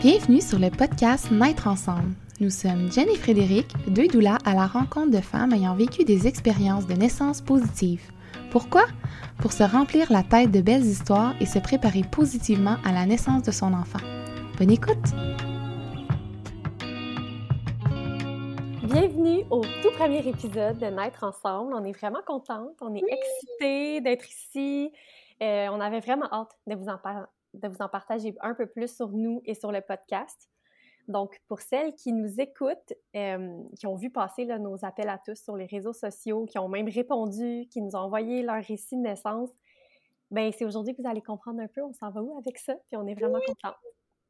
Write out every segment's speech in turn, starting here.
Bienvenue sur le podcast Naître ensemble. Nous sommes Jen et Frédéric, deux doulas à la rencontre de femmes ayant vécu des expériences de naissance positives. Pourquoi? Pour se remplir la tête de belles histoires et se préparer positivement à la naissance de son enfant. Bonne écoute! Bienvenue au tout premier épisode de Naître ensemble. On est vraiment contente, on est excités d'être ici. Euh, on avait vraiment hâte de vous en parler de vous en partager un peu plus sur nous et sur le podcast. Donc, pour celles qui nous écoutent, euh, qui ont vu passer nos appels à tous sur les réseaux sociaux, qui ont même répondu, qui nous ont envoyé leur récit de naissance, ben c'est aujourd'hui que vous allez comprendre un peu on s'en va où avec ça, puis on est vraiment contents.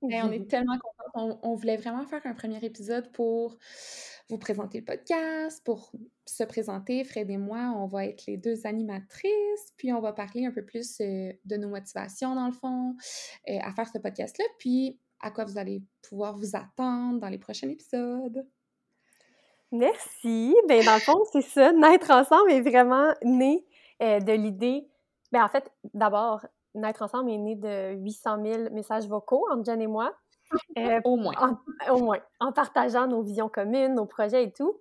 Ben, on est tellement contents. On, voulait vraiment faire un premier épisode pour vous présenter le podcast, pour se présenter. Fred et moi, on va être les deux animatrices, puis on va parler un peu plus euh, de nos motivations, dans le fond, euh, à faire ce podcast-là, puis à quoi vous allez pouvoir vous attendre dans les prochains épisodes. Merci. Ben, dans le fond, c'est ça. Naître ensemble est vraiment né euh, de l'idée. Ben, en fait, d'abord, Naître ensemble est né de 800 000 messages vocaux entre Jen et moi. Au moins. En, au moins. En partageant nos visions communes, nos projets et tout.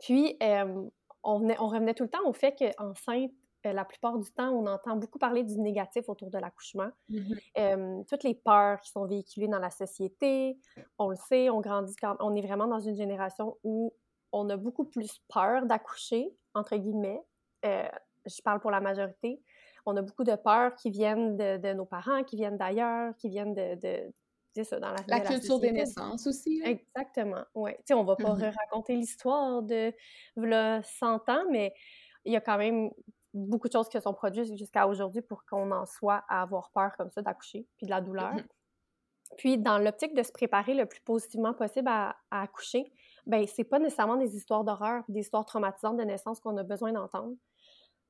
Puis, euh, on, on, revenait tout le temps au fait qu'enceinte, euh, la plupart du temps, on entend beaucoup parler du négatif autour de l'accouchement. Mm-hmm. toutes les peurs qui sont véhiculées dans la société, on le sait, on grandit quand on est vraiment dans une génération où on a beaucoup plus peur d'accoucher, entre guillemets. je parle pour la majorité on a beaucoup de peurs qui viennent de, nos parents, qui viennent d'ailleurs, qui viennent de, de ça, dans la, la culture des naissances aussi. Exactement, oui. Tu sais, on va pas mm-hmm. raconter l'histoire de le 100 ans, mais il y a quand même beaucoup de choses qui sont produites jusqu'à aujourd'hui pour qu'on en soit à avoir peur comme ça d'accoucher, puis de la douleur. Mm-hmm. Puis, dans l'optique de se préparer le plus positivement possible à, à accoucher, ben c'est pas nécessairement des histoires d'horreur, des histoires traumatisantes de naissance qu'on a besoin d'entendre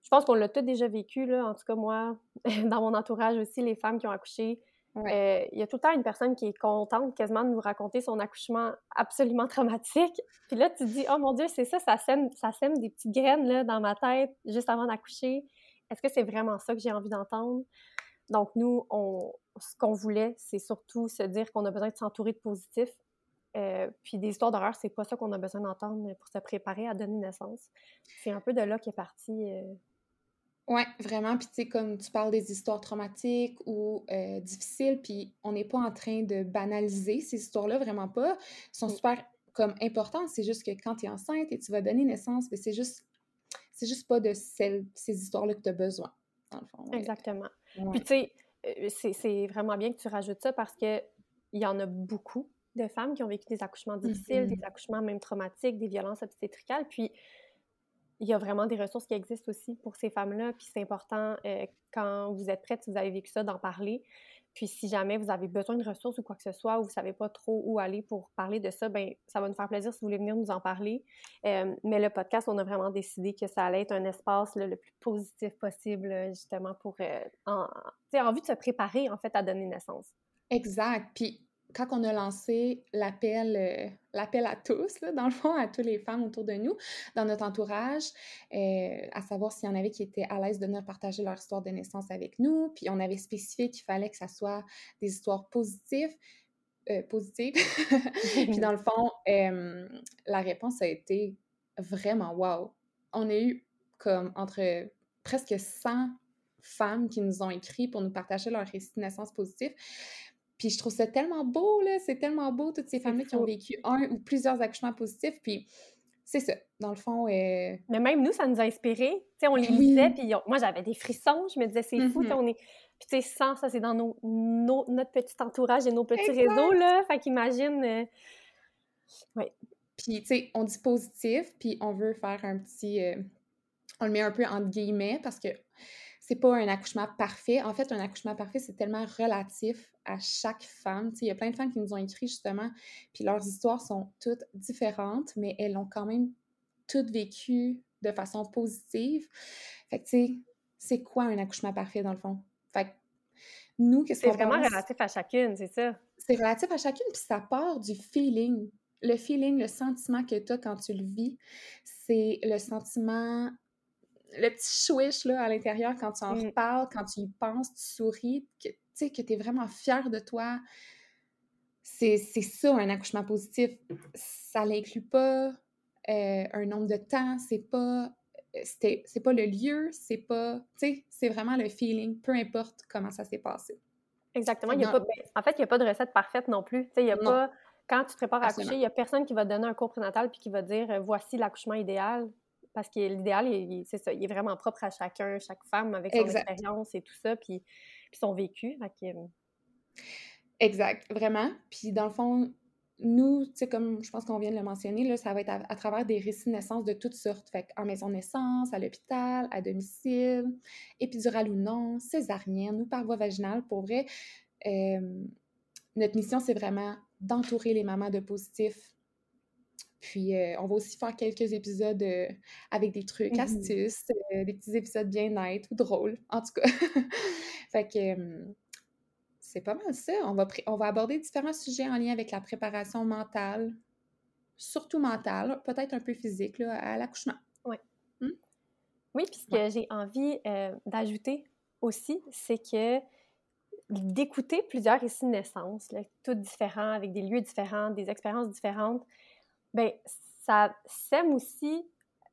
je pense qu'on l'a tout déjà vécu, là. En tout cas, moi, dans mon entourage aussi, les femmes qui ont accouché. Euh, il y a tout le temps une personne qui est contente quasiment de nous raconter son accouchement absolument traumatique. Puis là, tu te dis, oh mon Dieu, c'est ça, ça sème, ça sème des petites graines là, dans ma tête juste avant d'accoucher. Est-ce que c'est vraiment ça que j'ai envie d'entendre? Donc, nous, ce qu'on voulait, c'est surtout se dire qu'on a besoin de s'entourer de positifs. Euh, puis des histoires d'horreur, c'est pas ça qu'on a besoin d'entendre pour se préparer à donner naissance. C'est un peu de là qu'est parti euh, oui, vraiment. Puis, tu sais, comme tu parles des histoires traumatiques ou euh, difficiles, puis on n'est pas en train de banaliser ces histoires-là, vraiment pas. Ils sont super comme importantes. C'est juste que quand tu es enceinte et tu vas donner naissance, ben, c'est juste, c'est juste pas de celles, ces histoires-là que tu as besoin, dans le fond. Exactement. Puis, tu sais, euh, c'est vraiment bien que tu rajoutes ça parce que il y en a beaucoup de femmes qui ont vécu des accouchements difficiles, des mm-hmm. accouchements même traumatiques, des violences obstétricales. Puis, il y a vraiment des ressources qui existent aussi pour ces femmes-là. Puis c'est important, euh, quand vous êtes prête, si vous avez vécu ça, d'en parler. Puis si jamais vous avez besoin de ressources ou quoi que ce soit, ou vous ne savez pas trop où aller pour parler de ça, ben ça va nous faire plaisir si vous voulez venir nous en parler. Euh, mais le podcast, on a vraiment décidé que ça allait être un espace le plus positif possible, justement, pour euh, en, de se préparer, en fait, à donner naissance. Exact. Puis quand on a lancé l'appel, euh, l'appel à tous, dans le fond, à toutes les femmes autour de nous, dans notre entourage, euh, à savoir s'il y en avait qui étaient à l'aise de venir partager leur histoire de naissance avec nous, puis on avait spécifié qu'il fallait que ça soit des histoires positives, euh, positives. puis dans le fond, la réponse a été vraiment wow. On a eu comme entre presque 100 femmes qui nous ont écrit pour nous partager leur récit de naissance positif. Puis je trouve ça tellement beau, là. C'est tellement beau, toutes ces femmes qui ont vécu un ou plusieurs accouchements positifs. Puis c'est ça, dans le fond. Euh Mais même nous, ça nous a inspirés. Tu sais, on les lisait, puis moi, j'avais des frissons. Je me disais, c'est fou, mm-hmm. on est. Puis tu sais, sans ça, c'est dans nos, notre petit entourage et nos petits réseaux, là. Fait qu'imagine. Euh... Oui. Puis, tu sais, on dit positif, puis on veut faire un petit. Euh, on le met un peu entre guillemets parce que c'est pas un accouchement parfait. En fait, un accouchement parfait, c'est tellement relatif à chaque femme. Il y a plein de femmes qui nous ont écrit justement, puis leurs histoires sont toutes différentes, mais elles ont quand même toutes vécu de façon positive. Fait que, tu sais, c'est quoi un accouchement parfait dans le fond? Fait que nous, qu'est-ce C'est vraiment relatif à chacune, c'est ça? C'est relatif à chacune, puis ça part du feeling. Le feeling, le sentiment que tu as quand tu le vis, c'est le sentiment le petit chouiche là, à l'intérieur quand tu en mmh. reparles, quand tu y penses, tu souris, que tu sais, que tu es vraiment fier de toi. c'est ça, un accouchement positif. Ça n'inclut pas euh, un nombre de temps, c'est pas c'est pas le lieu, c'est pas, tu sais, c'est vraiment le feeling, peu importe comment ça s'est passé. Exactement. Il y a pas, ben, en fait, il n'y a pas de recette parfaite non plus. Tu sais, il y a pas, quand tu te prépares à accoucher, il n'y a personne qui va te donner un cours prénatal puis qui va dire voici l'accouchement idéal. Parce que l'idéal, c'est ça, il est vraiment propre à chacun, chaque femme avec son expérience et tout ça, puis, puis son vécu. Exact, vraiment. Puis dans le fond, nous, tu sais, comme je pense qu'on vient de le mentionner, là, ça va être à, travers des récits de naissance de toutes sortes. Fait en maison de naissance, à l'hôpital, à domicile, épidurale ou non, césarienne ou par voie vaginale. Pour vrai, notre mission, c'est vraiment d'entourer les mamans de positifs. Puis, euh, on va aussi faire quelques épisodes euh, avec des trucs, mmh astuces, euh, des petits épisodes bien nets ou drôles, en tout cas. fait que c'est pas mal ça. On va, on va aborder différents sujets en lien avec la préparation mentale, surtout mentale, peut-être un peu physique, là, à l'accouchement. Oui. Hmm? Oui, puis ce que j'ai envie d'ajouter aussi, c'est que d'écouter plusieurs récits de naissance, là, tous différents, avec des lieux différents, des expériences différentes, ben ça sème aussi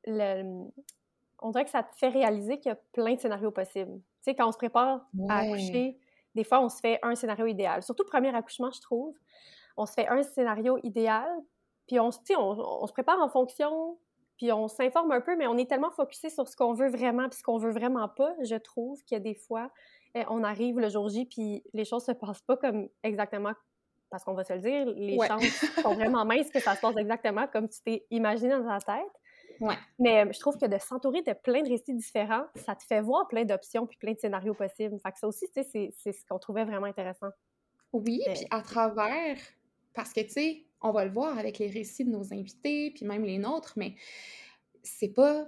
le... On dirait que ça te fait réaliser qu'il y a plein de scénarios possibles. Tu sais, quand on se prépare à accoucher, des fois, on se fait un scénario idéal. Surtout le premier accouchement, je trouve. On se fait un scénario idéal, puis on, on, on se prépare en fonction, puis on s'informe un peu, mais on est tellement focusé sur ce qu'on veut vraiment, puis ce qu'on veut vraiment pas, je trouve qu'il y a des fois, eh, on arrive le jour J, puis les choses se passent pas comme exactement, parce qu'on va se le dire, les chances sont vraiment minces que ça se passe exactement comme tu t'es imaginé dans ta tête. Mais euh, je trouve que de s'entourer de plein de récits différents, ça te fait voir plein d'options puis plein de scénarios possibles. Fait que ça aussi, tu sais, c'est ce qu'on trouvait vraiment intéressant. Oui, puis à travers, parce que, tu sais, on va le voir avec les récits de nos invités, puis même les nôtres, mais c'est pas...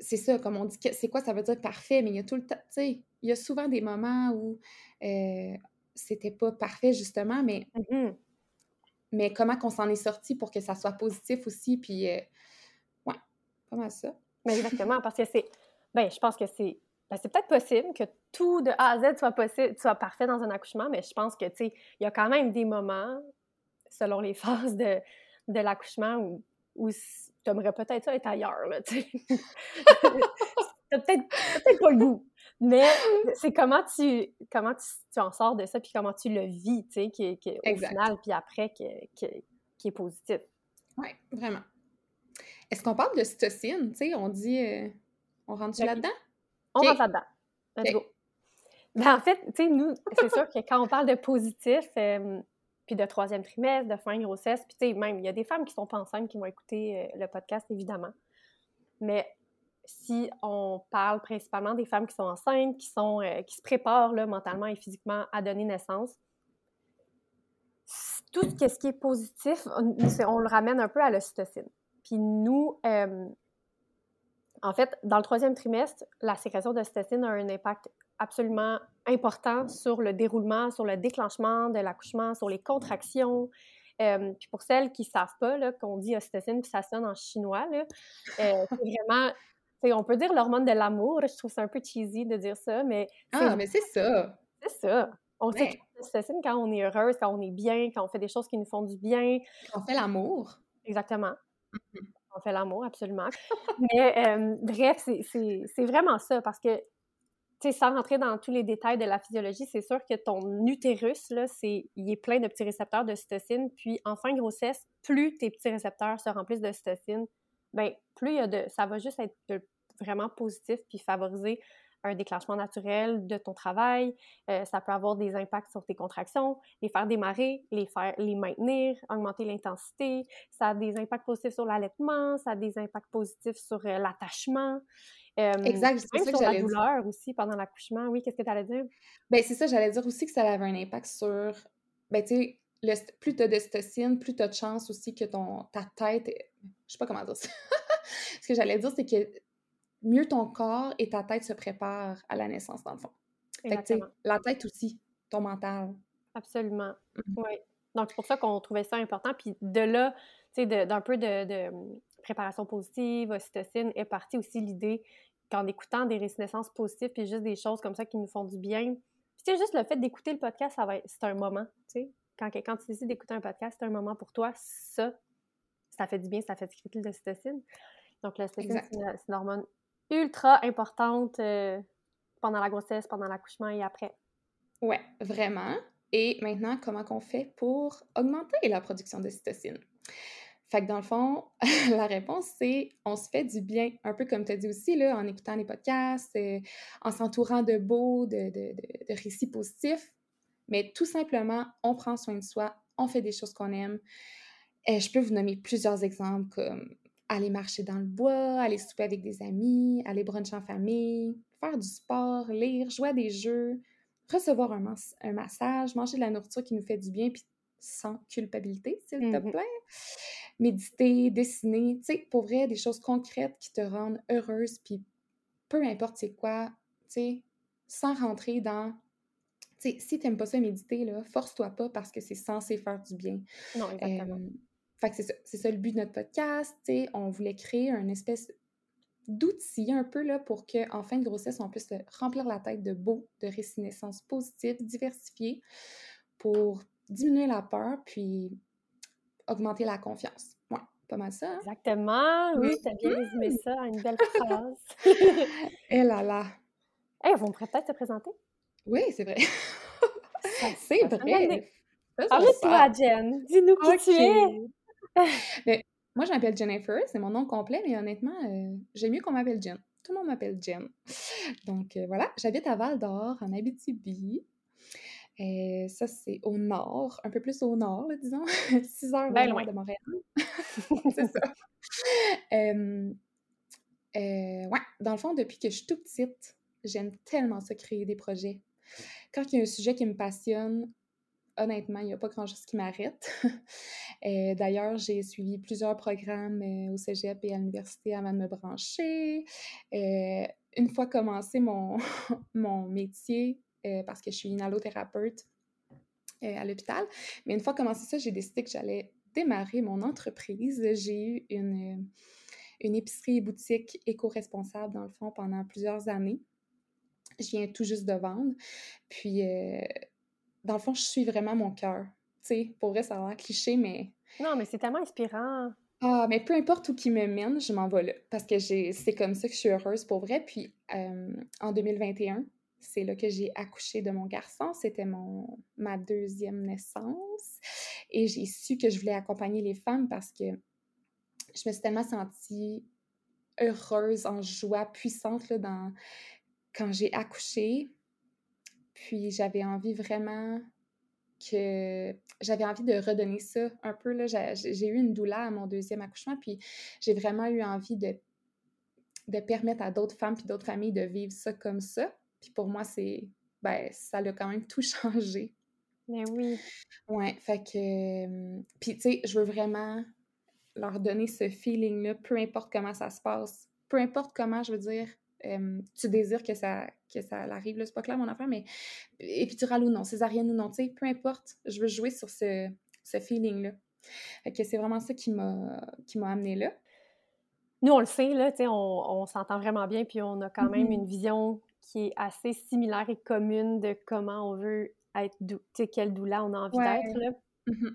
C'est ça, comme on dit, c'est quoi ça veut dire parfait, mais il y a tout le temps, tu sais, il y a souvent des moments où euh, c'était pas parfait, justement, mais... Mm-hmm. Mais comment qu'on s'en est sorti pour que ça soit positif aussi, puis... Euh, ça. Mais exactement, parce que c'est. Ben, je pense que c'est. Ben, c'est peut-être possible que tout de A à Z soit possible, soit parfait dans un accouchement, mais je pense que, tu sais, il y a quand même des moments, selon les phases de, de l'accouchement, où, où tu aimerais peut-être ça être ailleurs, là, tu sais. T'as peut-être peut pas le goût. Mais c'est comment tu comment tu, en sors de ça, puis comment tu le vis, tu sais, qui, qui, au final, puis après, qui, qui est positif. Oui, vraiment. Est-ce qu'on parle de cytocine? Tu sais, on dit. Euh, on rentre là-dedans? On rentre là-dedans. Let's go. Ben, en fait, tu sais, nous, c'est sûr que quand on parle de positif, euh, puis de troisième trimestre, de fin de grossesse, puis tu sais, même, il y a des femmes qui sont pas enceintes qui vont écouter euh, le podcast, évidemment. Mais si on parle principalement des femmes qui sont enceintes, qui, sont, qui se préparent là, mentalement et physiquement à donner naissance, tout ce qui est positif, on, on le ramène un peu à l'ocytocine. Puis nous, euh, en fait, dans le troisième trimestre, la sécrétion d'ocytocine a un impact absolument important sur le déroulement, sur le déclenchement de l'accouchement, sur les contractions. Euh, puis pour celles qui ne savent pas, qu'on dit ocytocine, puis ça sonne en chinois, euh, c'est vraiment on peut dire l'hormone de l'amour. Je trouve ça un peu cheesy de dire ça, mais. Ah, mais c'est ça! C'est ça! On sait l'ocytocine quand on est heureuse, quand on est bien, quand on fait des choses qui nous font du bien. Quand on fait l'amour. Exactement. Mmh on fait l'amour, absolument. Mais bref, c'est vraiment ça, parce que, tu sais, sans rentrer dans tous les détails de la physiologie, c'est sûr que ton utérus, là, c'est, il est plein de petits récepteurs de cytocine, puis en fin de grossesse, plus tes petits récepteurs se remplissent de cytocine, ben plus il y a de, ça va juste être vraiment positif, puis favoriser un déclenchement naturel de ton travail. Euh, ça peut avoir des impacts sur tes contractions, les faire démarrer, les faire les maintenir, augmenter l'intensité. Ça a des impacts positifs sur l'allaitement, ça a des impacts positifs sur euh, l'attachement. Euh, exact, c'est ça sur la douleur aussi pendant l'accouchement. Oui, qu'est-ce que tu allais dire? Ben c'est ça, j'allais dire aussi que ça avait un impact sur, ben tu sais, plus tu as d'ocytocine, plus tu as de chance aussi que ton, ta tête, je sais pas comment dire ça. Ce que j'allais dire, c'est que mieux ton corps et ta tête se préparent à la naissance, dans le fond. Fait la tête aussi, ton mental. Absolument. Mmh. Oui. Donc, c'est pour ça qu'on trouvait ça important. Puis de là, tu sais, d'un peu de, mmh, préparation positive, ocytocine, est partie aussi l'idée qu'en écoutant des récits naissances positives, puis juste des choses comme ça qui nous font du bien. Puis, c'est juste le fait d'écouter le podcast, ça va c'est un moment, tu sais. quand, quand tu décides d'écouter un podcast, c'est un moment pour toi, ça, ça fait du bien, ça fait sécréter de l'ocytocine. Donc, l'ocytocine, c'est une, hormone ultra importante euh, pendant la grossesse, pendant l'accouchement et après. Ouais, vraiment. Et maintenant, comment qu'on fait pour augmenter la production d'ocytocine? Fait que dans le fond, la réponse, c'est on se fait du bien, un peu comme tu as dit aussi, là, en écoutant les podcasts, euh, en s'entourant de beaux, de, de, de, récits positifs. Mais tout simplement, on prend soin de soi, on fait des choses qu'on aime. Et je peux vous nommer plusieurs exemples comme aller marcher dans le bois, aller souper avec des amis, aller bruncher en famille, faire du sport, lire, jouer à des jeux, recevoir un, un massage, manger de la nourriture qui nous fait du bien, puis sans culpabilité, s'il te mmh plaît. Méditer, dessiner, tu sais, pour vrai, des choses concrètes qui te rendent heureuse, puis peu importe c'est quoi, tu sais, sans rentrer dans tu sais, si t'aimes pas ça méditer, là, force-toi pas parce que c'est censé faire du bien. Non, exactement. Fait que c'est ça, le but de notre podcast, tu sais, on voulait créer un espèce d'outils un peu là pour qu'en fin de grossesse, on puisse remplir la tête de beaux, de récinescence positive, diversifiés, pour diminuer la peur, puis augmenter la confiance. Ouais, pas mal ça. Hein? Exactement, oui, tu as bien résumé ça en une belle phrase. Eh là là! Eh, hey, vous pourrait peut-être te présenter? Oui, c'est vrai. c'est vrai. Parle-toi, Jen. Dis-nous qui tu es. Mais, moi, je m'appelle Jennifer, c'est mon nom complet, mais honnêtement, euh, j'aime mieux qu'on m'appelle Jen. Tout le monde m'appelle Jen. Donc euh, voilà, j'habite à Val d'Or, en Abitibi. Et euh, ça, c'est au nord, un peu plus au nord, disons, 6 heures ben loin de Montréal. c'est ça. euh, ouais, dans le fond, depuis que je suis toute petite, j'aime tellement ça, créer des projets. Quand il y a un sujet qui me passionne, honnêtement, il n'y a pas grand-chose qui m'arrête. D'ailleurs, j'ai suivi plusieurs programmes au cégep et à l'université avant de me brancher. une fois commencé mon, mon métier, euh, parce que je suis une allothérapeute euh, à l'hôpital. Mais une fois commencé ça, j'ai décidé que j'allais démarrer mon entreprise. J'ai eu une, euh, une épicerie et boutique éco-responsable, dans le fond, pendant plusieurs années. Je viens tout juste de vendre. Puis, dans le fond, je suis vraiment mon cœur. Tu sais, pour vrai, ça a l'air cliché, mais... Non, mais c'est tellement inspirant. Ah, mais peu importe où qui me mène, je m'en vais là. Parce que c'est comme ça que je suis heureuse pour vrai. Puis, en 2021, c'est là que j'ai accouché de mon garçon. C'était mon ma deuxième naissance. Et j'ai su que je voulais accompagner les femmes parce que je me suis tellement sentie heureuse, en joie puissante là, dans, quand j'ai accouché. Puis j'avais envie vraiment que j'avais envie de redonner ça un peu. Là. J'ai, eu une douleur à mon deuxième accouchement, puis j'ai vraiment eu envie de, de permettre à d'autres femmes puis d'autres familles de vivre ça comme ça. Puis pour moi, c'est. Ben, ça a quand même tout changé. Mais oui. Ouais, fait que. Puis, tu sais, je veux vraiment leur donner ce feeling-là, peu importe comment ça se passe, peu importe comment, je veux dire, tu désires que ça, que ça arrive, là, c'est pas clair mon affaire, mais épidurale ou non, césarienne ou non, tu sais, peu importe, je veux jouer sur ce, ce feeling-là. Fait que c'est vraiment ça qui m'a amené là. Nous, on le sait, là, tu sais, on, on s'entend vraiment bien, puis on a quand même mm-hmm. une vision qui est assez similaire et commune de comment on veut être, tu sais, quelle doula on a envie d'être. Mmh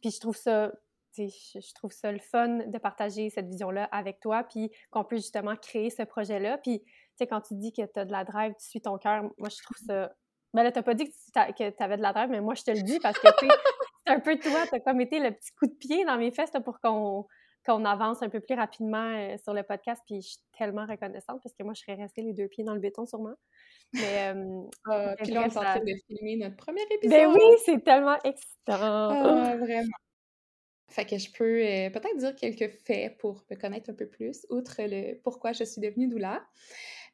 puis, je trouve ça, je, je trouve ça le fun de partager cette vision-là avec toi, puis qu'on peut justement créer ce projet-là. Puis, tu sais, quand tu dis que tu as de la drive, tu suis ton cœur, moi, je trouve ça... Ben là, t'as pas dit que tu avais de la drive, mais moi, je te le dis parce que, c'est un peu toi, t'as comme été le petit coup de pied dans mes fesses pour qu'on qu'on avance un peu plus rapidement euh, sur le podcast. Puis je suis tellement reconnaissante parce que moi, je serais restée les deux pieds dans le béton sûrement. Mais, euh, ah, puis là, on est en train de filmer notre premier épisode. Ben oui, c'est tellement excitant. Ah, vraiment. Fait que je peux euh, peut-être dire quelques faits pour me connaître un peu plus, outre le pourquoi je suis devenue doula.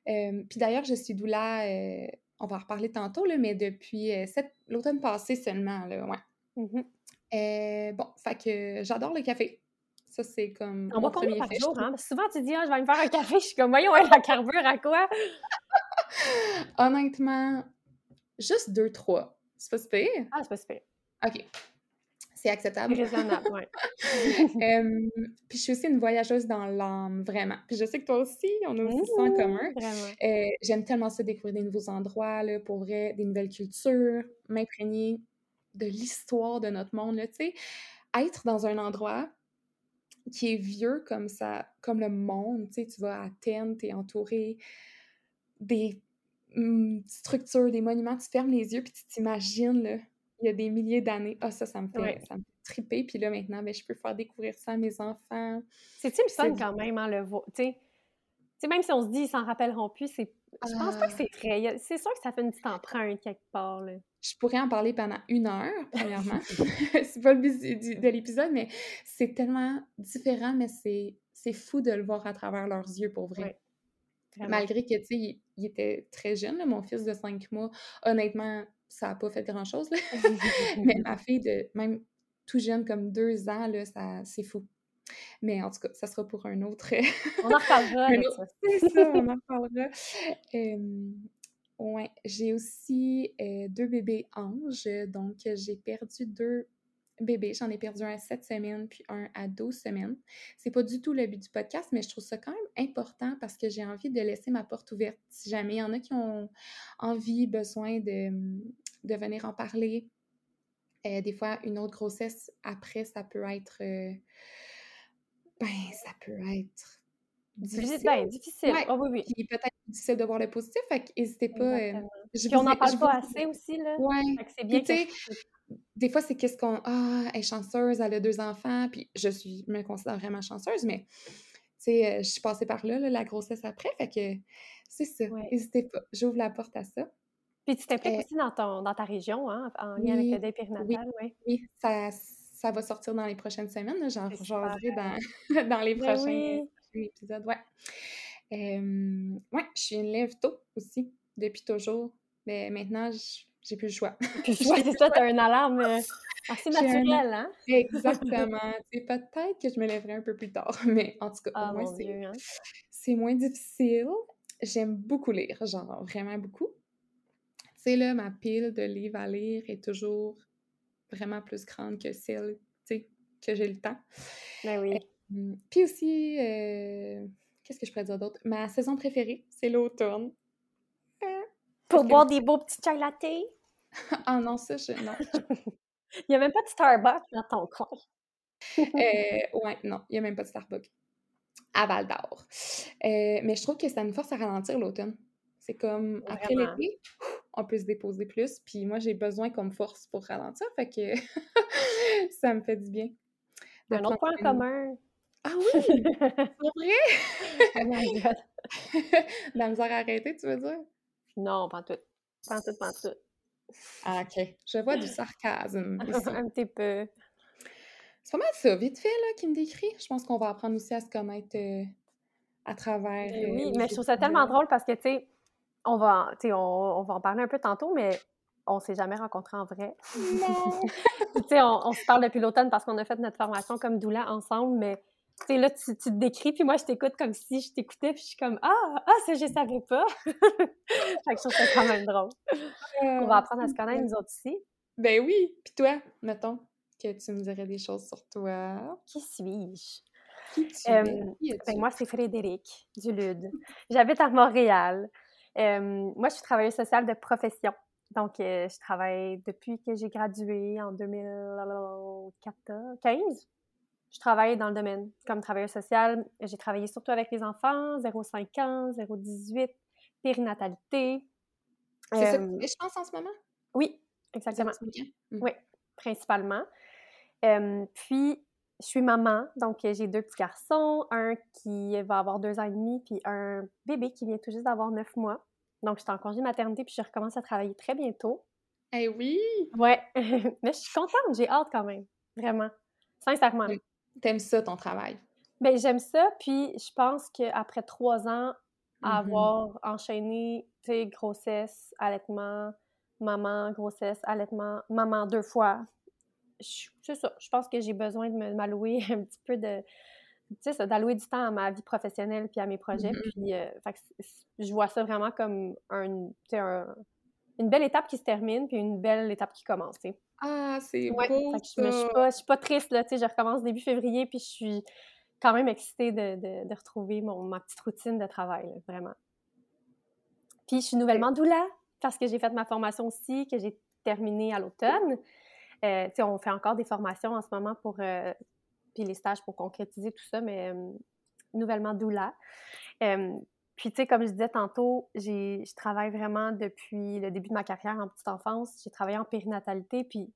puis d'ailleurs, je suis doula, on va en reparler tantôt, là, mais depuis l'automne passé seulement, là, ouais. Mm-hmm. bon, fait que j'adore le café. Ça, c'est comme. On va combien par jour, hein? Souvent, tu dis, ah, je vais me faire un café. Je suis comme, voyons, elle a carbure à quoi? Honnêtement, juste deux, trois. C'est pas super? Ah, c'est pas super. OK. Acceptable. Raisonnable, oui. puis je suis aussi une voyageuse dans l'âme, vraiment. Puis je sais que toi aussi, on a aussi ça en commun. Euh, J'aime tellement ça découvrir des nouveaux endroits, là, pour vrai, des nouvelles cultures, m'imprégner de l'histoire de notre monde, tu sais. Être dans un endroit qui est vieux comme ça, comme le monde, tu sais, tu vas à Athènes, t'es entouré des mmh, structures, des monuments, tu fermes les yeux puis tu t'imagines, là, il y a des milliers d'années. Ah, ça, ça me fait, ça me fait triper. Puis là, maintenant, ben, je peux faire découvrir ça à mes enfants. C'est-tu fun quand même, hein, le Tu sais, même si on se dit, ils s'en rappelleront plus, c'est je pense pas que ah. c'est très. C'est sûr que ça fait une petite empreinte quelque part. Là. Je pourrais en parler pendant une heure, premièrement. c'est pas le but de l'épisode, mais c'est tellement différent, mais c'est fou de le voir à travers leurs yeux pour vrai. Malgré que, tu sais, il, était très jeune, mon fils de 5 mois. Honnêtement, ça n'a pas fait grand-chose. mais ma fille de même tout jeune, comme deux ans, là, ça, c'est fou. Mais en tout cas, ça sera pour un autre. on en reparlera. C'est ça, on en reparlera. ouais, j'ai aussi deux bébés anges. Donc, j'ai perdu deux bébés. J'en ai perdu un à 7 semaines, puis un à 12 semaines. C'est pas du tout le but du podcast, mais je trouve ça quand même important parce que j'ai envie de laisser ma porte ouverte. Si jamais il y en a qui ont envie, besoin de, de venir en parler, des fois, une autre grossesse après, ça peut être ben, ça peut être difficile. Ben, difficile. Ouais. Oh, oui, oui. peut-être difficile de voir le positif, fait n'hésitez pas. Euh, Puis on n'en parle pas assez aussi, là. Ouais. c'est bien. Des fois, c'est qu'est-ce qu'on. Ah, elle est chanceuse, elle a deux enfants, puis je suis, me considère vraiment chanceuse, mais tu sais, euh, je suis passée par là, la grossesse après, fait que c'est ça. N'hésitez pas. J'ouvre la porte à ça. Puis tu t'impliques euh, aussi dans, ton, dans ta région, hein, en lien avec le dé périnatal, oui. Oui, ça, ça va sortir dans les prochaines semaines. J'en rejoindrai dans, dans les ben prochains, épisodes. Ouais. ouais, je suis une lève tôt aussi, depuis toujours. Mais maintenant, j'ai plus le choix. c'est ça, tu as une alarme euh, assez naturelle, hein? Exactement. Peut-être que je me lèverai un peu plus tard, mais en tout cas, ah, moi, hein. c'est moins difficile. J'aime beaucoup lire, genre vraiment beaucoup. Tu sais, là, ma pile de livres à lire est toujours vraiment plus grande que celle, tu sais, que j'ai le temps. Ben oui. puis aussi, euh, qu'est-ce que je pourrais dire d'autre? Ma saison préférée, c'est l'automne. Hein? Pour boire des beaux petits chai latte? ah non, ça, je... non. il n'y a même pas de Starbucks dans ton coin. euh, ouais, non, il n'y a même pas de Starbucks. À Val d'Or. Euh, mais je trouve que ça nous force à ralentir l'automne. C'est comme après l'été, on peut se déposer plus. Puis moi, j'ai besoin qu'on me force pour ralentir. Fait que ça me fait du bien. Un autre point commun. Ah oui! C'est vrai? oh La misère à arrêter, tu veux dire? Non, pas tout. Pas tout, pas tout. Ah, OK. Je vois du sarcasme. Un petit peu. C'est pas mal ça, vite fait, là, qui me décrit. Je pense qu'on va apprendre aussi à se connaître euh, à travers. Ben oui, mais je trouve ça tellement drôle parce que, tu sais, on va, on, on va en parler un peu tantôt, mais on s'est jamais rencontrés en vrai. Non! on, on, se parle depuis l'automne parce qu'on a fait notre formation comme doula ensemble, mais tu là, tu, te décris, puis moi, je t'écoute comme si je t'écoutais, puis je suis comme « Ah! Ah, ça, je savais pas! » Fait que je trouve ça quand même drôle. on va apprendre à se connaître, nous autres ici. Ben oui! Puis toi, mettons que tu me dirais des choses sur toi. Qui suis-je? Qui tu es? ben, moi, c'est Frédéric Dulude. J'habite à Montréal moi, je suis travailleuse sociale de profession. Donc, je travaille depuis que j'ai gradué en 2015. Je travaille dans le domaine comme travailleuse sociale. J'ai travaillé surtout avec les enfants, 0,5 ans, 0,18, périnatalité. C'est ça que je pense en ce moment? Oui, exactement. Mmh. Oui, principalement. puis, je suis maman, donc j'ai deux petits garçons, un qui va avoir deux ans et demi, puis un bébé qui vient tout juste d'avoir neuf mois. Donc, j'étais en congé maternité, puis je recommence à travailler très bientôt. Eh oui! Ouais, mais je suis contente, j'ai hâte quand même, vraiment, sincèrement. T'aimes ça, ton travail? Ben j'aime ça, puis je pense qu'après trois ans, à mm-hmm. avoir enchaîné, tu sais, grossesse, allaitement, maman, grossesse, allaitement, maman deux fois, c'est ça, je pense que j'ai besoin de m'allouer un petit peu de, tu sais, d'allouer du temps à ma vie professionnelle puis à mes projets. Mm-hmm. Puis, euh, je vois ça vraiment comme un, un, une belle étape qui se termine puis une belle étape qui commence, Ah, c'est beau, je, ne suis pas, je suis pas triste, là, tu sais, je recommence début février puis je suis quand même excitée de, de, de retrouver mon, ma petite routine de travail, vraiment. Puis, je suis nouvellement doula parce que j'ai fait ma formation aussi, que j'ai terminée à l'automne. Euh, on fait encore des formations en ce moment pour, euh, puis les stages pour concrétiser tout ça, mais nouvellement doula. Puis, tu sais, comme je disais tantôt, je travaille vraiment depuis le début de ma carrière en petite enfance. J'ai travaillé en périnatalité, puis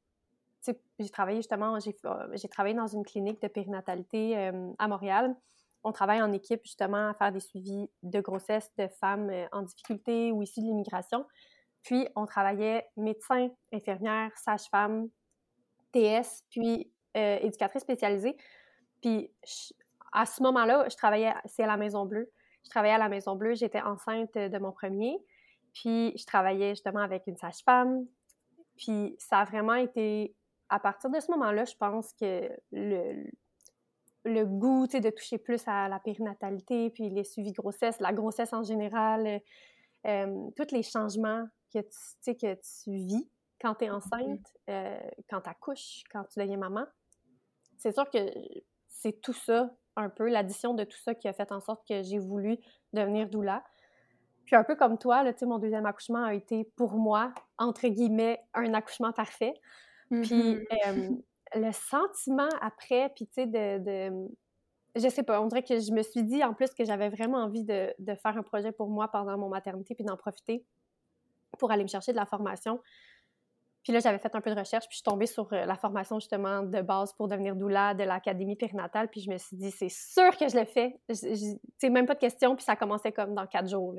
j'ai travaillé justement, j'ai travaillé dans une clinique de périnatalité à Montréal on travaille en équipe justement à faire des suivis de grossesse de femmes euh, en difficulté ou issues de l'immigration. Puis on travaillait médecin, infirmière, sage-femme, TS, puis euh, éducatrice spécialisée. Puis à ce moment-là, je travaillais, c'est à la Maison Bleue. Je travaillais à la Maison Bleue, j'étais enceinte de mon premier. Puis je travaillais justement avec une sage-femme. Puis ça a vraiment été, à partir de ce moment-là, je pense que le, le goût de toucher plus à la périnatalité, puis les suivis grossesse, la grossesse en général, euh, euh, tous les changements que tu, que tu vis quand tu es enceinte, euh, quand tu accouches, quand tu deviens maman. C'est sûr que c'est tout ça, un peu, l'addition de tout ça qui a fait en sorte que j'ai voulu devenir doula. Puis un peu comme toi, là, mon deuxième accouchement a été pour moi, entre guillemets, un accouchement parfait. Puis mm-hmm le sentiment après, puis tu sais, de, de, Je sais pas, on dirait que je me suis dit en plus que j'avais vraiment envie de, de, faire un projet pour moi pendant mon maternité, puis d'en profiter pour aller me chercher de la formation. Puis là, j'avais fait un peu de recherche, puis je suis tombée sur euh, la formation justement de base pour devenir doula de l'Académie périnatale, puis je me suis dit, c'est sûr que je le fais. C'est même pas de question, puis ça commençait comme dans quatre jours.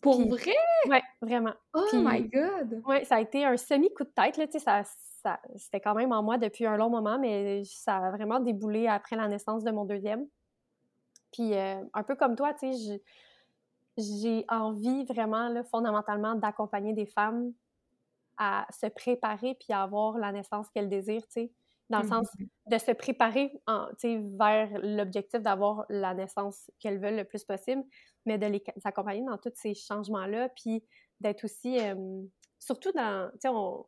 Pour vrai? Oui, vraiment. Oh my God! Oui, ça a été un semi-coup de tête, là, tu sais, ça, c'était quand même en moi depuis un long moment, mais ça a vraiment déboulé après la naissance de mon deuxième. Puis euh, un peu comme toi, tu sais, j'ai envie vraiment, là, fondamentalement, d'accompagner des femmes à se préparer puis à avoir la naissance qu'elles désirent, tu sais, dans le sens mmh de se préparer en, vers l'objectif d'avoir la naissance qu'elles veulent le plus possible, mais de les accompagner dans tous ces changements-là, puis d'être aussi, surtout dans, tu sais, on,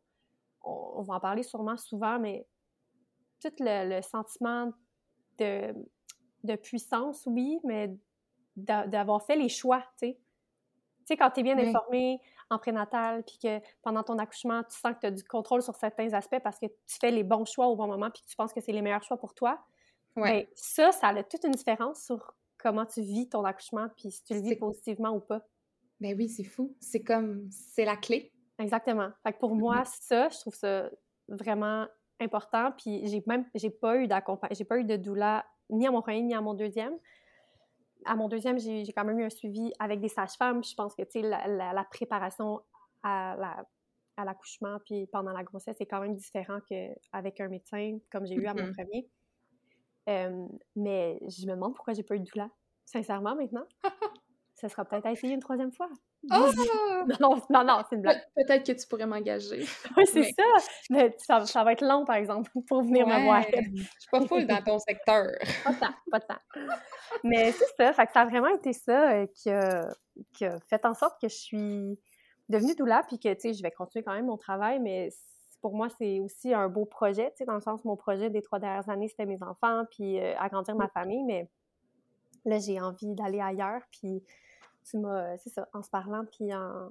on, va en parler sûrement souvent, mais tout le, sentiment de, de, puissance, oui, mais d'avoir fait les choix, tu sais. Tu sais, quand tu es bien informé en prénatal, puis que pendant ton accouchement, tu sens que tu as du contrôle sur certains aspects parce que tu fais les bons choix au bon moment, puis que tu penses que c'est les meilleurs choix pour toi, ouais. Ben, ça, ça a toute une différence sur comment tu vis ton accouchement, puis si tu le vis positivement ou pas. Ben oui, c'est fou. C'est comme, c'est la clé. Exactement. Fait que pour moi, ça, je trouve ça vraiment important. Puis j'ai même, j'ai pas eu d'accompagnement, j'ai pas eu de doula ni à mon premier ni à mon deuxième. À mon deuxième, j'ai quand même eu un suivi avec des sages-femmes. Je pense que, tu sais, la, préparation à la à l'accouchement puis pendant la grossesse est quand même différent qu'avec un médecin comme j'ai eu à mon mm-hmm. premier. mais je me demande pourquoi j'ai pas eu de doula, sincèrement, maintenant. ça sera peut-être à essayer une troisième fois. Oh! Non, non, non, c'est une blague. Peut-être que tu pourrais m'engager. Oui, c'est ça. Mais ça, ça, va être long, par exemple, pour venir me voir. Je suis pas full dans ton secteur. Pas tant, pas tant. Mais c'est ça. Fait que ça a vraiment été ça euh, qui, a, qui, a, fait en sorte que je suis devenue doula, puis que, tu sais, je vais continuer quand même mon travail, mais pour moi, c'est aussi un beau projet, tu sais, dans le sens, mon projet des trois dernières années, c'était mes enfants, puis euh, agrandir ma famille, mais là, j'ai envie d'aller ailleurs, puis tu m'as, c'est ça, en se parlant, puis en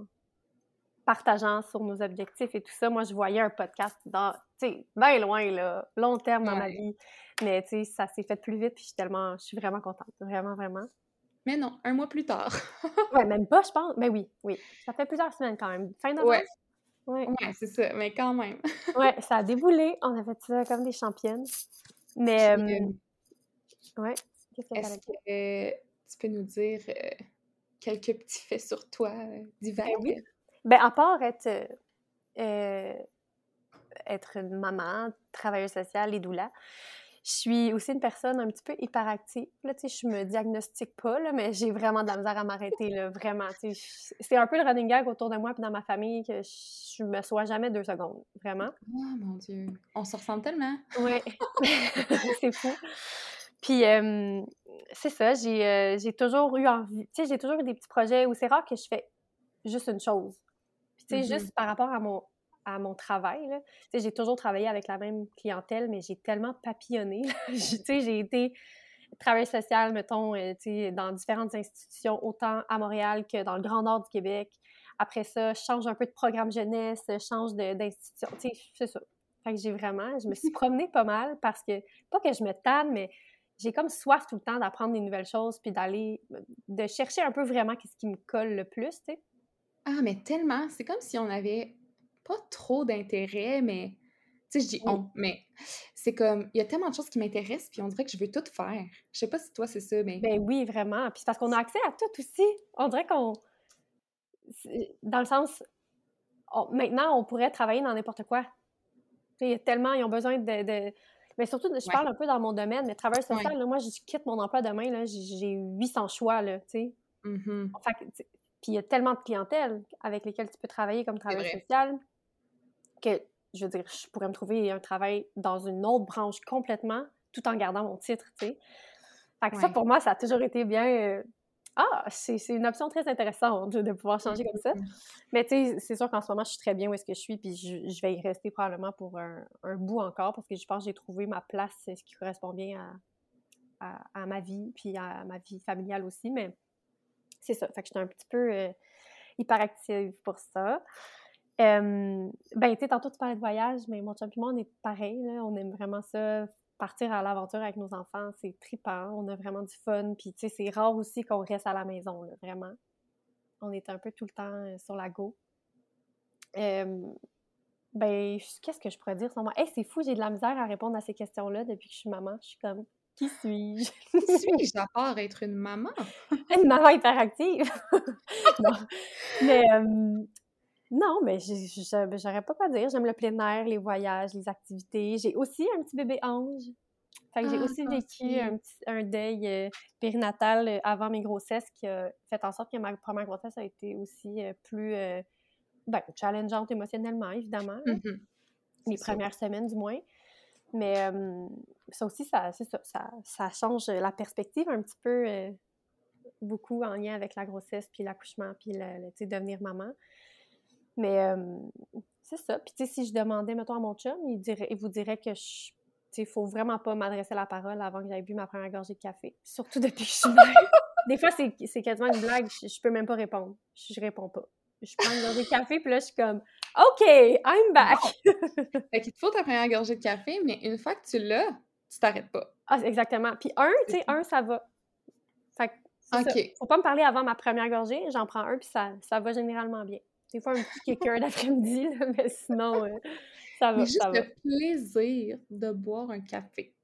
partageant sur nos objectifs et tout ça, moi, je voyais un podcast dans, tu sais, bien loin, là, long terme dans ma vie. Mais, tu sais, ça s'est fait plus vite, puis je suis tellement, je suis vraiment contente, vraiment, vraiment. Mais non, un mois plus tard. ouais, même pas, je pense. Mais oui, oui. Ça fait plusieurs semaines quand même. Fin novembre. Ouais. Ouais, ouais c'est ça, mais quand même. ouais, ça a déboulé. On a fait ça comme des championnes. Mais, euh, ouais. Qu'est-ce que tu peux nous dire euh, quelques petits faits sur toi euh, divers? Ben oui. Ben, à part être, euh, être une maman, travailleuse sociale et doula, je suis aussi une personne un petit peu hyperactive. Là, tu sais, je me diagnostique pas, là, mais j'ai vraiment de la misère à m'arrêter, là, vraiment. Tu sais, c'est un peu le running gag autour de moi et dans ma famille que je me sois jamais deux secondes, vraiment. Oh mon Dieu, on se ressemble tellement. Oui, c'est fou. Puis, c'est ça, j'ai toujours eu envie, tu sais, j'ai toujours eu des petits projets où c'est rare que je fais juste une chose. Puis, tu sais, mmh juste par rapport à mon, à mon travail, tu sais, j'ai toujours travaillé avec la même clientèle, mais j'ai tellement papillonné. tu sais, j'ai été travail social, mettons, tu sais, dans différentes institutions, autant à Montréal que dans le Grand Nord du Québec. Après ça, je change un peu de programme jeunesse, je change d'institution, tu sais, c'est ça. Fait que j'ai vraiment, je me suis promenée pas mal parce que, pas que je me tanne, mais j'ai comme soif tout le temps d'apprendre des nouvelles choses puis d'aller, de chercher un peu vraiment qu'est-ce qui me colle le plus, tu sais. Ah, mais tellement! C'est comme si on avait pas trop d'intérêt, mais tu sais, je dis on, mais c'est comme, il y a tellement de choses qui m'intéressent, puis on dirait que je veux tout faire. Je sais pas si toi, c'est ça, mais... Ben oui, vraiment. Puis parce qu'on a accès à tout aussi. On dirait qu'on... Dans le sens... Maintenant, on pourrait travailler dans n'importe quoi. Il y a tellement... Ils ont besoin de... Mais surtout, je parle un peu dans mon domaine, mais travail social, là, moi, je quitte mon emploi demain, j'ai 800 choix, là, tu sais. Mm-hmm. puis il y a tellement de clientèle avec lesquelles tu peux travailler comme travail social que je veux dire, je pourrais me trouver un travail dans une autre branche complètement, tout en gardant mon titre, tu sais. Fait que ça, pour moi, ça a toujours été bien... Euh, ah, c'est une option très intéressante de, pouvoir changer comme ça. Mm-hmm. Mais tu sais, c'est sûr qu'en ce moment, je suis très bien où est-ce que je suis, puis je, vais y rester probablement pour un, bout encore, parce que je pense que j'ai trouvé ma place, ce qui correspond bien à, à, ma vie, puis à ma vie familiale aussi, mais c'est ça. Fait que j'étais un petit peu euh, hyperactive pour ça ben, tu sais, tantôt tu parlais de voyage, mais mon moi, on est pareil. On aime vraiment ça, partir à l'aventure avec nos enfants. C'est trippant. On a vraiment du fun. Puis, tu sais, c'est rare aussi qu'on reste à la maison, vraiment. On est un peu tout le temps euh, sur la go. ben, qu'est-ce que je pourrais dire sur moi? Hey, c'est fou, j'ai de la misère à répondre à ces questions-là depuis que je suis maman. Je suis comme, qui suis-je? Qui suis-je à part être une maman? une maman hyperactive! non. Mais, non, mais j'aurais pas quoi dire. J'aime le plein air, les voyages, les activités. J'ai aussi un petit bébé ange. Fait que j'ai ah, aussi vécu un, petit, un deuil euh, périnatal euh, avant mes grossesses qui a fait en sorte que ma première grossesse a été aussi euh, plus ben, challengeante émotionnellement, évidemment. Mmh les premières semaines, du moins. Mais ça aussi, ça, ça, ça, ça, change la perspective un petit peu, beaucoup en lien avec la grossesse, puis l'accouchement, puis le, devenir maman. Mais c'est ça. Puis, tu sais, si je demandais, mettons, à mon chum, il, dirait, il vous dirait que je. Tu sais, faut vraiment pas m'adresser la parole avant que j'aie bu ma première gorgée de café. Surtout depuis que je suis mère. Des fois, c'est quasiment une blague, je, je, peux même pas répondre. Je, je, réponds pas. Je prends une gorgée de café, puis là, je suis comme OK, I'm back. fait qu'il te faut ta première gorgée de café, mais une fois que tu l'as, tu t'arrêtes pas. Ah, exactement. Puis un, tu sais, un, ça va. Fait que. Faut pas me parler avant ma première gorgée, j'en prends un, puis ça, ça va généralement bien. Des fois, un petit kicker d'après-midi, mais sinon, euh, ça va. Mais juste le plaisir de boire un café.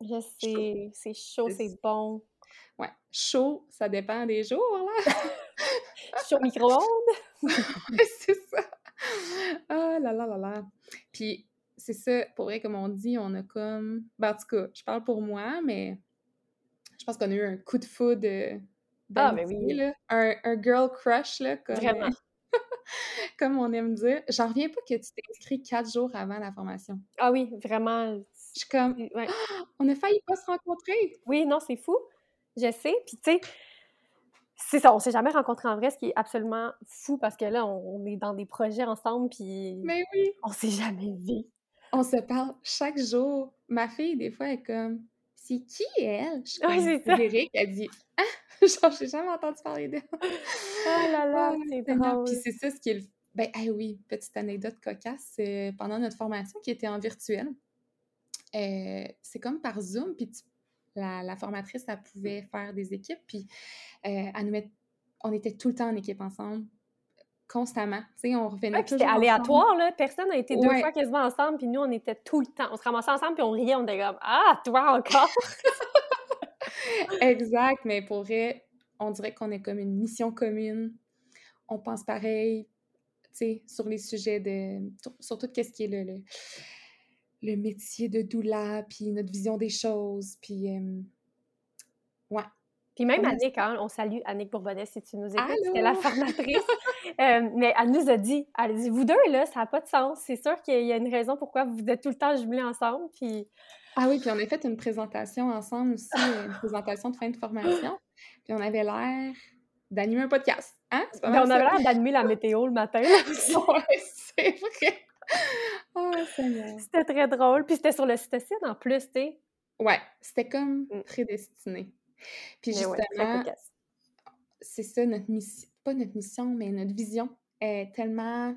Je sais, c'est chaud, c'est bon. Ouais, chaud, ça dépend des jours, là. chaud micro-ondes. c'est ça. Ah là là là là. Puis, c'est ça, pour vrai, comme on dit, on a comme. Ben, en tout cas, je parle pour moi, mais je pense qu'on a eu un coup de foudre. Ah, mais oui. Là. Un, un, girl crush, là. Comme, Vraiment. comme on aime dire. J'en reviens pas que tu t'es inscrit quatre jours avant la formation. Ah oui, vraiment. Je suis comme, on a failli pas se rencontrer. Oui, non, c'est fou. Je sais. Puis, tu sais, c'est ça, on s'est jamais rencontrés en vrai, ce qui est absolument fou parce que là, on, est dans des projets ensemble, puis. Mais oui. On s'est jamais vu. On se parle chaque jour. Ma fille, des fois, est comme, c'est qui elle? Je oui, c'est. Eric, elle dit, ah! Genre, j'ai jamais entendu parler d'elle. oh là là, c'est drôle. Puis c'est ça ce qui est le... Ben, oui, petite anecdote cocasse. pendant notre formation qui était en virtuel, euh, c'est comme par Zoom, puis la, formatrice, elle pouvait faire des équipes, puis euh, elle nous met... on était tout le temps en équipe ensemble, constamment. Tu sais, on revenait C'était aléatoire, là. Personne n'a été deux fois quasiment ensemble, puis nous, on était tout le temps. On se ramassait ensemble, puis on riait, on était comme « Ah, toi encore! » exact, mais pour vrai, on dirait qu'on est comme une mission commune. On pense pareil, tu sais, sur les sujets de. sur, tout ce qui est le, le, métier de doula, puis notre vision des choses, puis. ouais. Puis même Annick, hein, on salue Annick Bourbonnais si tu nous écoutes, c'était la formatrice. mais elle nous a dit, elle a dit, vous deux, là, ça n'a pas de sens. C'est sûr qu'il y a une raison pourquoi vous êtes tout le temps jumelés ensemble. Puis ah oui, puis on a fait une présentation ensemble aussi, une présentation de fin de formation. Puis on avait l'air d'animer un podcast. Hein? Ben, on avait l'air d'animer la météo le matin. c'est vrai. Oh, c'était très drôle. Puis c'était sur le site en plus, tu sais. Ouais, c'était comme mm. prédestiné. Puis justement, c'est ça notre mission, pas notre mission, mais notre vision est tellement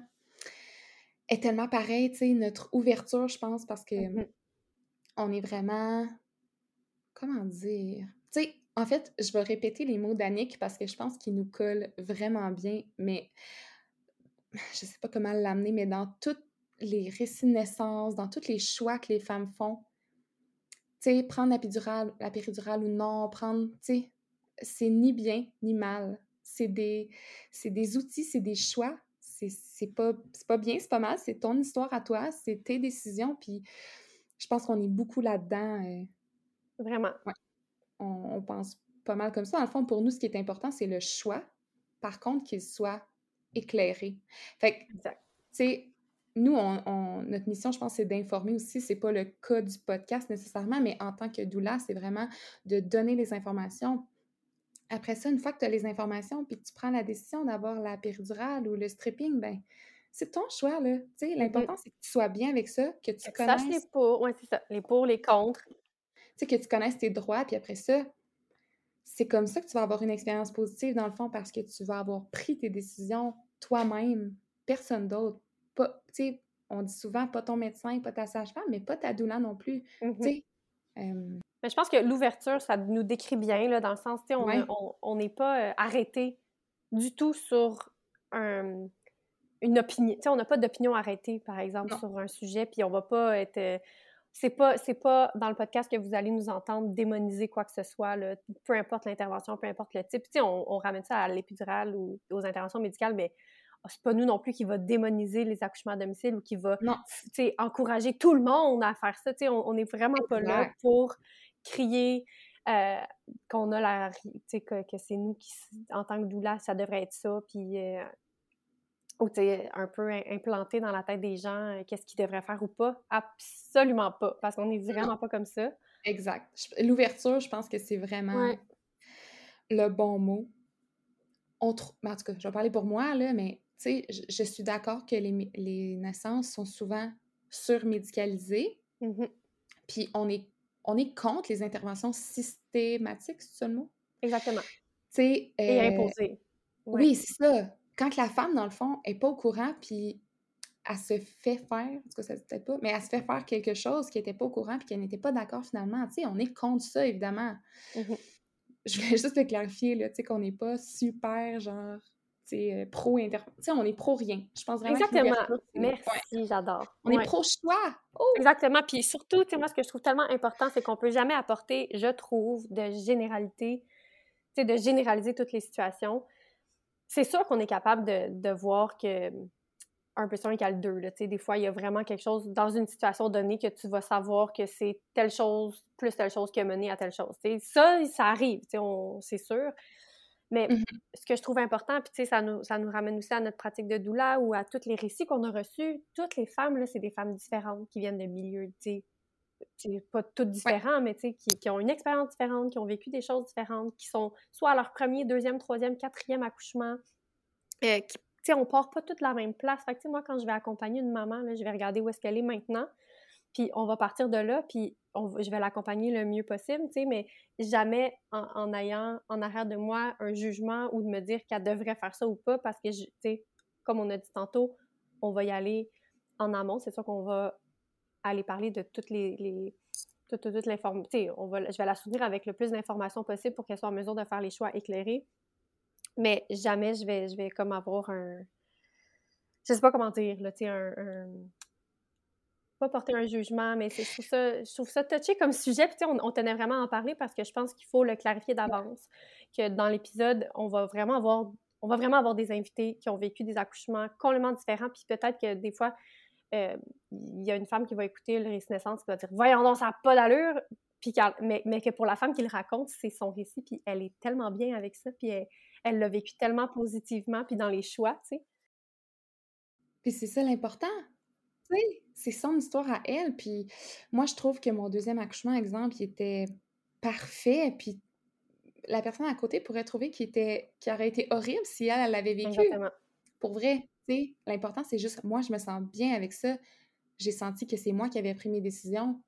est tellement pareille, tu sais, notre ouverture, je pense, parce que Mmh on est vraiment. Comment dire? Tu sais, en fait, je vais répéter les mots d'Annick parce que je pense qu'ils nous collent vraiment bien, mais je sais pas comment l'amener, mais dans toutes les récits de naissance, dans tous les choix que les femmes font, tu sais, prendre la péridurale, la péridurale ou non, prendre, tu sais, c'est ni bien ni mal. C'est des, c'est des outils, c'est des choix. C'est, c'est pas, c'est pas bien, c'est pas mal. C'est ton histoire à toi, c'est tes décisions. Puis je pense qu'on est beaucoup là-dedans. euh, Vraiment. on, on pense pas mal comme ça. Dans le fond, pour nous, ce qui est important, c'est le choix. Par contre, qu'il soit éclairé. Fait que, tu sais, nous, on, on- notre mission, je pense, c'est d'informer aussi. C'est pas le cas du podcast nécessairement, mais en tant que doula, c'est vraiment de donner les informations. Après ça, une fois que tu as les informations puis que tu prends la décision d'avoir la péridurale ou le stripping, ben c'est ton choix, là. Tu sais, l'important, c'est que tu sois bien avec ça, que tu que connaisses les pour, ouais, c'est ça. Les pour, les contre. tu sais, que tu connaisses tes droits, puis après ça, c'est comme ça que tu vas avoir une expérience positive dans le fond, parce que tu vas avoir pris tes décisions toi-même, personne d'autre. Pas, tu sais, on dit souvent pas ton médecin, pas ta sage-femme, mais pas ta doula non plus. Mhm. Euh, Mais je pense que l'ouverture, ça nous décrit bien, là, dans le sens, tu sais, on Ouais. a- on on n'est pas euh, arrêté du tout sur un- une opinion. Tu sais, on n'a pas d'opinion arrêtée, par exemple, Non. sur un sujet, puis on va pas être... euh, c'est pas, c'est pas dans le podcast que vous allez nous entendre démoniser quoi que ce soit, là, peu importe l'intervention, peu importe le type. Tu sais, on, on ramène ça à l'épidurale ou aux interventions médicales, mais ah, c'est pas nous non plus qui va démoniser les accouchements à domicile ou qui va encourager tout le monde à faire ça. Tu sais, on n'est vraiment pas là pour crier euh, qu'on a la... Tu sais, que, que c'est nous qui, en tant que doula, ça devrait être ça, puis... euh, ou tu sais, un peu im- implanter dans la tête des gens euh, qu'est-ce qu'ils devraient faire ou pas. Absolument pas, parce qu'on n'est vraiment pas comme ça. exact. L'ouverture, je pense que c'est vraiment Ouais. le bon mot. On trou- ben, en tout cas, je vais parler pour moi, là, mais tu sais, je, je suis d'accord que les, les naissances sont souvent surmédicalisées. Mhm. Puis on est, on est contre les interventions systématiques, c'est ça le mot? Exactement. Tu sais, Et euh, imposer. Ouais. Oui, c'est ça. Quand la femme, dans le fond, est pas au courant, puis elle se fait faire, en tout cas, ça peut-être pas, mais elle se fait faire quelque chose qui était pas au courant, puis qu'elle n'était pas d'accord finalement. Tu sais, on est contre ça, évidemment. Mhm. Je voulais juste te clarifier, là, tu sais, qu'on n'est pas super, genre, euh, sais, on est pro-rien. Je pense vraiment que Exactement. Merci, ouais. j'adore. On est Ouais. pro-choix! Oh! Exactement. Puis surtout, moi, ce que je trouve tellement important, c'est qu'on peut jamais apporter, je trouve, de généralité, de généraliser toutes les situations. C'est sûr qu'on est capable de, de voir que 1 plus 1 égale 2. Là, tu sais, des fois, il y a vraiment quelque chose dans une situation donnée que tu vas savoir que c'est telle chose plus telle chose qui a mené à telle chose. Ça, ça arrive, c'est sûr. Mais Mhm. ce que je trouve important, puis tu sais, ça nous, ça nous ramène aussi à notre pratique de doula ou à tous les récits qu'on a reçus. Toutes les femmes, là, c'est des femmes différentes qui viennent de milieux, tu sais, pas toutes différents, mais tu sais, qui, qui ont une expérience différente, qui ont vécu des choses différentes, qui sont soit à leur premier, deuxième, troisième, quatrième accouchement, euh, qui, tu sais, on part pas toutes la même place. Fait que, tu sais, moi, quand je vais accompagner une maman, là, je vais regarder où est-ce qu'elle est maintenant, puis on va partir de là, puis je vais l'accompagner le mieux possible, tu sais, mais jamais en, ayant en arrière de moi un jugement ou de me dire qu'elle devrait faire ça ou pas, parce que, tu sais, comme on a dit tantôt, on va y aller en amont. C'est sûr qu'on va aller parler de toutes les... les toute, toute, toute l'inform- tu sais, on va, je vais la soutenir avec le plus d'informations possible pour qu'elle soit en mesure de faire les choix éclairés. Mais jamais je vais, je vais comme avoir un... Je sais pas comment dire, là, tu sais, un- Pas porter un jugement, mais je trouve ça, je trouve ça touché comme sujet. Puis, tu sais, on, on tenait vraiment à en parler parce que je pense qu'il faut le clarifier d'avance. Que dans l'épisode, on va vraiment avoir... On va vraiment avoir des invités qui ont vécu des accouchements complètement différents. Puis peut-être que des fois, euh, il y a une femme qui va écouter le récit naissance qui va dire Voyons donc, ça n'a pas d'allure. Puis mais, mais que pour la femme qui le raconte, c'est son récit, puis elle est tellement bien avec ça, puis elle elle l'a vécu tellement positivement, puis dans les choix, tu sais. Puis c'est ça l'important. Tu sais, c'est son histoire à elle. Puis moi, je trouve que mon deuxième accouchement, exemple, il était parfait. Puis la personne à côté pourrait trouver qu'il était, qu'il aurait été horrible si elle, elle l'avait vécu. Exactement. Pour vrai, tu sais, l'important, c'est juste, moi, je me sens bien avec ça. J'ai senti que c'est moi qui avais pris mes décisions.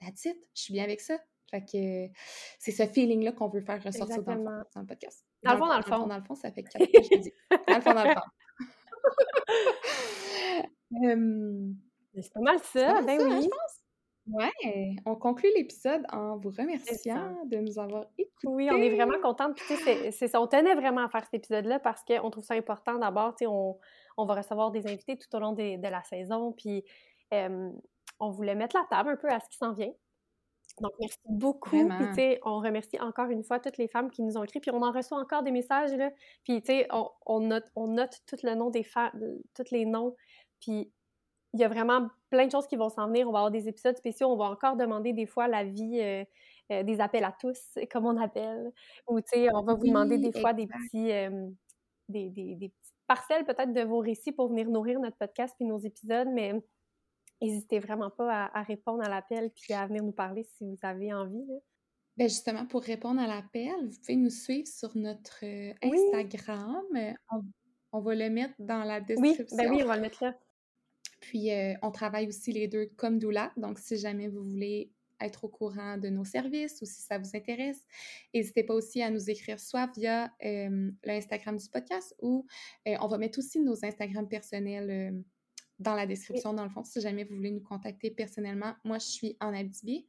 That's it. Je suis bien avec ça. Fait que c'est ce feeling-là qu'on veut faire ressortir dans le, fond, dans le podcast. Dans le fond, dans le fond. dans le fond, ça fait quatre que je dis. Dans le fond, dans le fond. c'est pas mal ça, ben ça, oui. je pense. Ouais, on conclut l'épisode en vous remerciant de nous avoir écoutés. Oui, on est vraiment contente. Puis, c'est ça, on tenait vraiment à faire cet épisode-là parce qu'on trouve ça important. D'abord, on, on va recevoir des invités tout au long de la saison. Puis, on voulait mettre la table un peu à ce qui s'en vient. Donc, merci beaucoup. Puis, on remercie encore une fois toutes les femmes qui nous ont écrit. Puis, on en reçoit encore des messages, là. Puis, tu sais, on, on, note, on note tout le nom des femmes, tous les noms. Puis, il y a vraiment plein de choses qui vont s'en venir. On va avoir des épisodes spéciaux. On va encore demander des fois l'avis euh, euh, des appels à tous, comme on appelle. Ou, tu sais, on va vous demander des fois des petits, euh, des, des, des, petites parcelles peut-être de vos récits pour venir nourrir notre podcast puis nos épisodes. Mais n'hésitez vraiment pas à, répondre à l'appel puis à venir nous parler si vous avez envie. Bien, justement, pour répondre à l'appel, vous pouvez nous suivre sur notre Instagram. On, on, va le mettre dans la description. Oui, ben oui, on va le mettre là. Puis, euh, on travaille aussi les deux comme doula. Donc, si jamais vous voulez être au courant de nos services ou si ça vous intéresse, n'hésitez pas aussi à nous écrire soit via euh, l'Instagram du podcast ou euh, on va mettre aussi nos Instagram personnels dans la description, dans le fond, si jamais vous voulez nous contacter personnellement. Moi, je suis en Abitibi,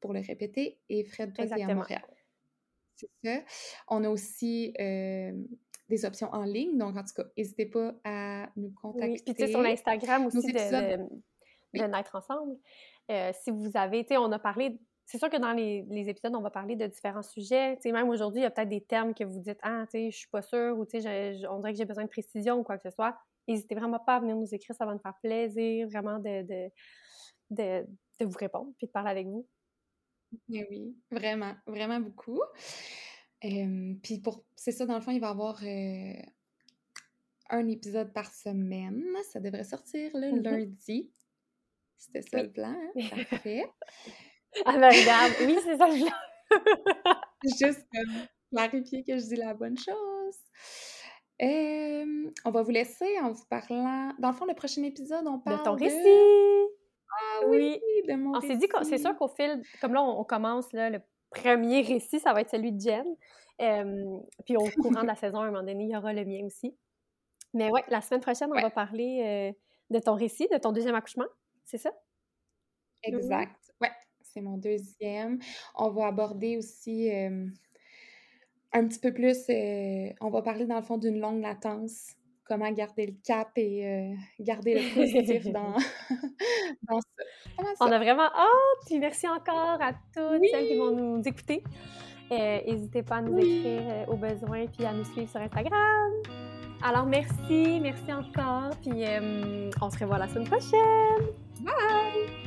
pour le répéter, et Fred, toi, est à Montréal. C'est ça. On a aussi des options en ligne. Donc, en tout cas, n'hésitez pas à nous contacter. Oui, puis tu sais, sur l'Instagram aussi de, de, Naître Ensemble. Euh, si vous avez, tu sais, on a parlé, c'est sûr que dans les, les, épisodes, on va parler de différents sujets. Tu sais, même aujourd'hui, il y a peut-être des termes que vous dites, ah, tu sais, je suis pas sûre, ou tu sais, on dirait que j'ai besoin de précision ou quoi que ce soit. N'hésitez vraiment pas à venir nous écrire, ça va nous faire plaisir vraiment de, de, de, de vous répondre puis de parler avec vous. oui, vraiment, vraiment beaucoup puis pour c'est ça, dans le fond, il va y avoir un épisode par semaine. Ça devrait sortir le mmh lundi. C'était ça le plan, hein? Parfait. ah ben regarde, oui, c'est ça le plan. Juste clarifier que je dis la bonne chose. on va vous laisser en vous parlant. Dans le fond, le prochain épisode, on parle. De ton récit! Ah oui, de mon On s'est dit c'est sûr qu'au fil, comme là, on, commence là, le premier récit, ça va être celui de Jen. puis au courant de la saison, à un moment donné, il y aura le mien aussi. Mais ouais, la semaine prochaine, on va parler euh, de ton récit, de ton deuxième accouchement, c'est ça? Exact. Ouais, c'est mon deuxième. On va aborder aussi un petit peu plus, euh, on va parler dans le fond d'une longue latence comment garder le cap et euh, garder le positif dans, dans ça. On a vraiment hâte! Puis merci encore à toutes celles qui vont nous écouter. Euh, n'hésitez pas à nous écrire euh, au besoin puis à nous suivre sur Instagram. Alors merci, merci encore. Puis on se revoit la semaine prochaine. Bye!